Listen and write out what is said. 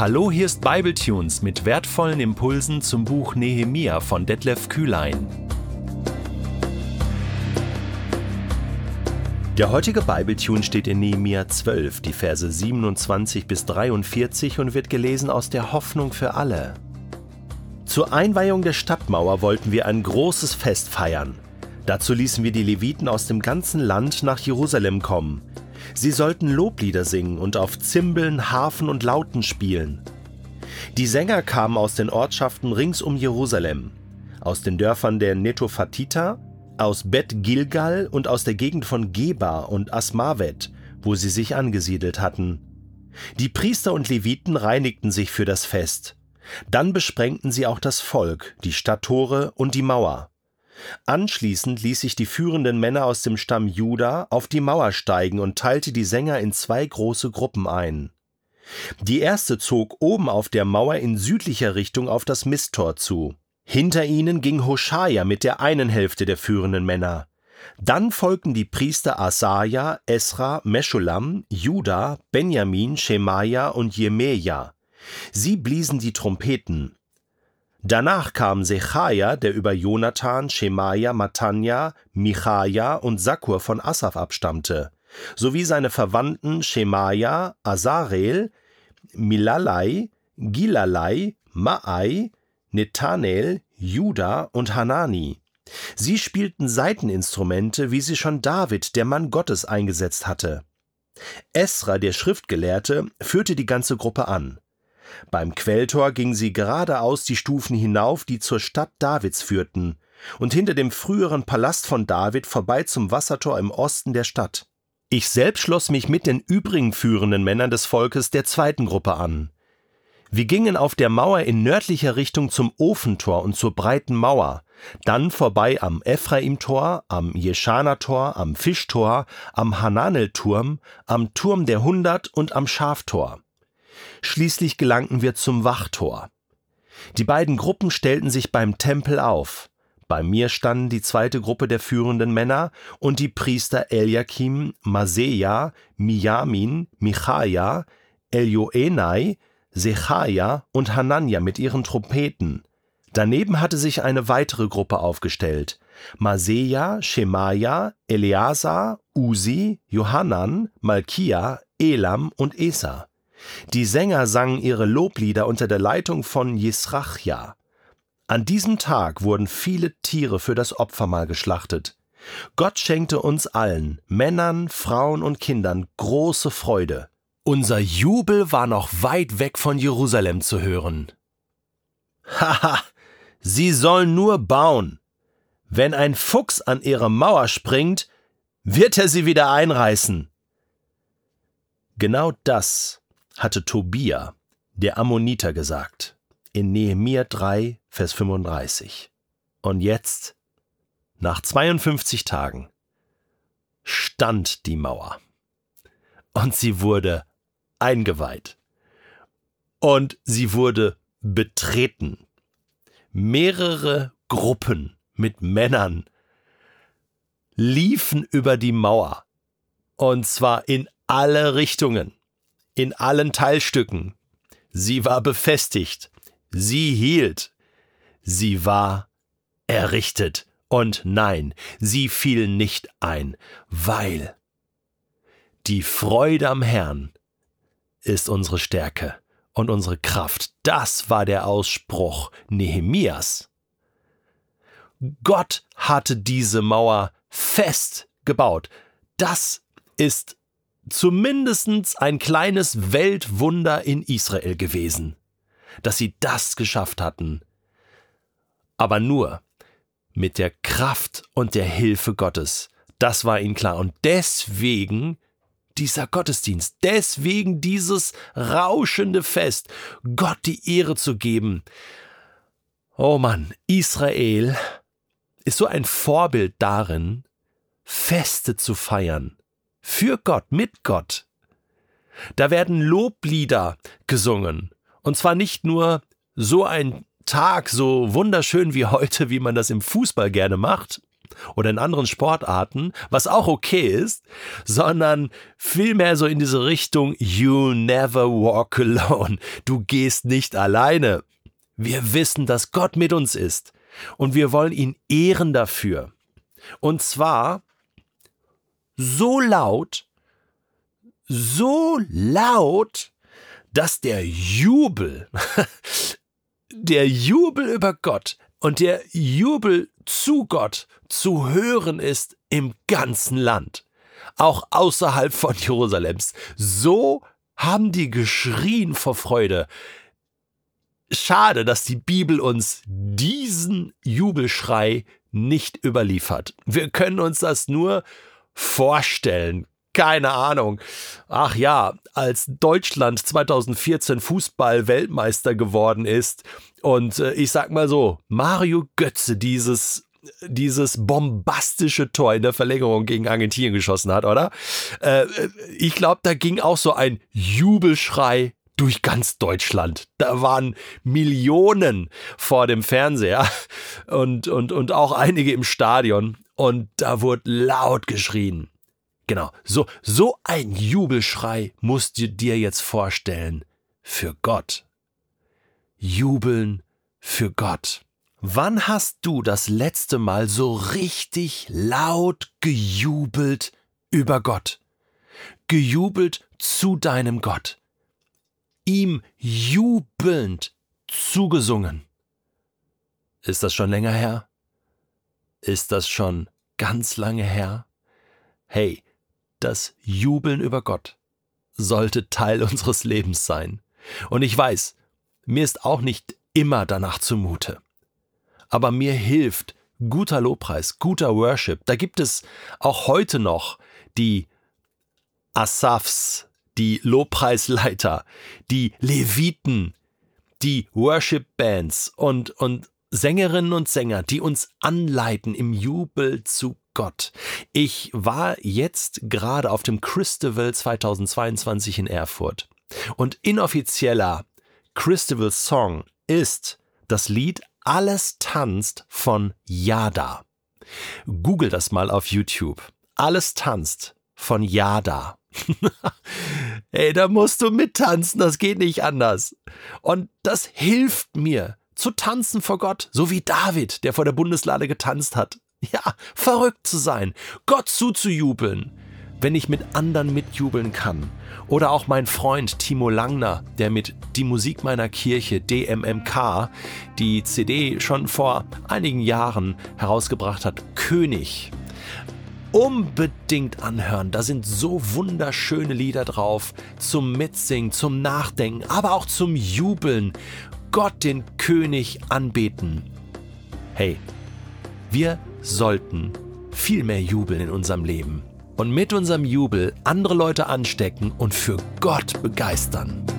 Hallo, hier ist Bibletunes mit wertvollen Impulsen zum Buch Nehemia von Detlef Kühlein. Der heutige Bibletune steht in Nehemia 12, die Verse 27 bis 43 und wird gelesen aus der Hoffnung für alle. Zur Einweihung der Stadtmauer wollten wir ein großes Fest feiern. Dazu ließen wir die Leviten aus dem ganzen Land nach Jerusalem kommen. Sie sollten Loblieder singen und auf Zimbeln, Harfen und Lauten spielen. Die Sänger kamen aus den Ortschaften rings um Jerusalem, aus den Dörfern der Netophatita, aus Bet Gilgal und aus der Gegend von Geba und Asmavet, wo sie sich angesiedelt hatten. Die Priester und Leviten reinigten sich für das Fest. Dann besprengten sie auch das Volk, die Stadttore und die Mauer. Anschließend ließ sich die führenden Männer aus dem Stamm Juda auf die Mauer steigen und teilte die Sänger in zwei große Gruppen ein. Die erste zog oben auf der Mauer in südlicher Richtung auf das Misttor zu. Hinter ihnen ging Hoshaja mit der einen Hälfte der führenden Männer. Dann folgten die Priester Asaja, Esra, Meschulam, Juda, Benjamin, Schemaja und Jemeja. Sie bliesen die Trompeten. Danach kam Sechaja, der über Jonathan, Schemaja, Matanja, Michaja und Sakur von Asaf abstammte, sowie seine Verwandten Schemaja, Azarel, Milalai, Gilalai, Maai, Netanel, Juda und Hanani. Sie spielten Saiteninstrumente, wie sie schon David, der Mann Gottes, eingesetzt hatte. Esra, der Schriftgelehrte, führte die ganze Gruppe an. Beim Quelltor ging sie geradeaus die Stufen hinauf, die zur Stadt Davids führten, und hinter dem früheren Palast von David vorbei zum Wassertor im Osten der Stadt. Ich selbst schloss mich mit den übrigen führenden Männern des Volkes der zweiten Gruppe an. Wir gingen auf der Mauer in nördlicher Richtung zum Ofentor und zur breiten Mauer, dann vorbei am Ephraimtor, am Jeschana-Tor, am Fischtor, am Hananelturm, am Turm der Hundert und am Schaftor. Schließlich gelangten wir zum Wachtor. Die beiden Gruppen stellten sich beim Tempel auf. Bei mir standen die zweite Gruppe der führenden Männer und die Priester Eliakim, Maseja, Miyamin, Michaja, Elioenai, Sechaja und Hanania mit ihren Trompeten. Daneben hatte sich eine weitere Gruppe aufgestellt. Maseja, Shemaja, Eleazar, Usi, Johanan, Malkia, Elam und Esa. Die Sänger sangen ihre Loblieder unter der Leitung von Jesrachja. An diesem Tag wurden viele Tiere für das Opfermahl geschlachtet. Gott schenkte uns allen, Männern, Frauen und Kindern, große Freude. Unser Jubel war noch weit weg von Jerusalem zu hören. Haha, sie sollen nur bauen. Wenn ein Fuchs an ihre Mauer springt, wird er sie wieder einreißen. Genau das hatte Tobia, der Ammoniter, gesagt. In Nehemia 3, Vers 35. Und jetzt, nach 52 Tagen, stand die Mauer. Und sie wurde eingeweiht. Und sie wurde betreten. Mehrere Gruppen mit Männern liefen über die Mauer. Und zwar in alle Richtungen in allen Teilstücken. Sie war befestigt. Sie hielt. Sie war errichtet. Und nein, sie fiel nicht ein, weil die Freude am Herrn ist unsere Stärke und unsere Kraft. Das war der Ausspruch Nehemias. Gott hatte diese Mauer fest gebaut. Das ist zumindest ein kleines Weltwunder in Israel gewesen, dass sie das geschafft hatten. Aber nur mit der Kraft und der Hilfe Gottes. Das war ihnen klar. Und deswegen dieser Gottesdienst, deswegen dieses rauschende Fest, Gott die Ehre zu geben. Oh Mann, Israel ist so ein Vorbild darin, Feste zu feiern, für Gott, mit Gott. Da werden Loblieder gesungen. Und zwar nicht nur so ein Tag so wunderschön wie heute, wie man das im Fußball gerne macht, oder in anderen Sportarten, was auch okay ist, sondern vielmehr so in diese Richtung You never walk alone. Du gehst nicht alleine. Wir wissen, dass Gott mit uns ist und wir wollen ihn ehren dafür. Und zwar so laut, so laut, dass der Jubel, der Jubel über Gott und der Jubel zu Gott zu hören ist im ganzen Land, auch außerhalb von Jerusalems. So haben die geschrien vor Freude. Schade, dass die Bibel uns diesen Jubelschrei nicht überliefert. Wir können uns das nur vorstellen. Keine Ahnung. Ach ja, als Deutschland 2014 Fußball-Weltmeister geworden ist und äh, ich sag mal so, Mario Götze dieses dieses bombastische Tor in der Verlängerung gegen Argentinien geschossen hat, oder? Äh, ich glaube, da ging auch so ein Jubelschrei durch ganz Deutschland. Da waren Millionen vor dem Fernseher und, und, und auch einige im Stadion. Und da wurde laut geschrien. Genau, so, so ein Jubelschrei musst du dir jetzt vorstellen für Gott. Jubeln für Gott. Wann hast du das letzte Mal so richtig laut gejubelt über Gott? Gejubelt zu deinem Gott. Ihm jubelnd zugesungen. Ist das schon länger her? Ist das schon ganz lange her? Hey, das Jubeln über Gott sollte Teil unseres Lebens sein. Und ich weiß, mir ist auch nicht immer danach zumute. Aber mir hilft guter Lobpreis, guter Worship. Da gibt es auch heute noch die Asafs, die Lobpreisleiter, die Leviten, die Worship Bands und, und Sängerinnen und Sänger, die uns anleiten im Jubel zu Gott. Ich war jetzt gerade auf dem Christival 2022 in Erfurt und inoffizieller Christival Song ist das Lied Alles tanzt von Yada. Google das mal auf YouTube. Alles tanzt von Yada. Ey, da musst du mittanzen, das geht nicht anders. Und das hilft mir zu tanzen vor Gott, so wie David, der vor der Bundeslade getanzt hat. Ja, verrückt zu sein, Gott zuzujubeln, wenn ich mit anderen mitjubeln kann. Oder auch mein Freund Timo Langner, der mit Die Musik meiner Kirche, DMMK, die CD schon vor einigen Jahren herausgebracht hat, König. Unbedingt anhören, da sind so wunderschöne Lieder drauf, zum Mitsingen, zum Nachdenken, aber auch zum Jubeln, Gott den König anbeten. Hey, wir sollten viel mehr jubeln in unserem Leben und mit unserem Jubel andere Leute anstecken und für Gott begeistern.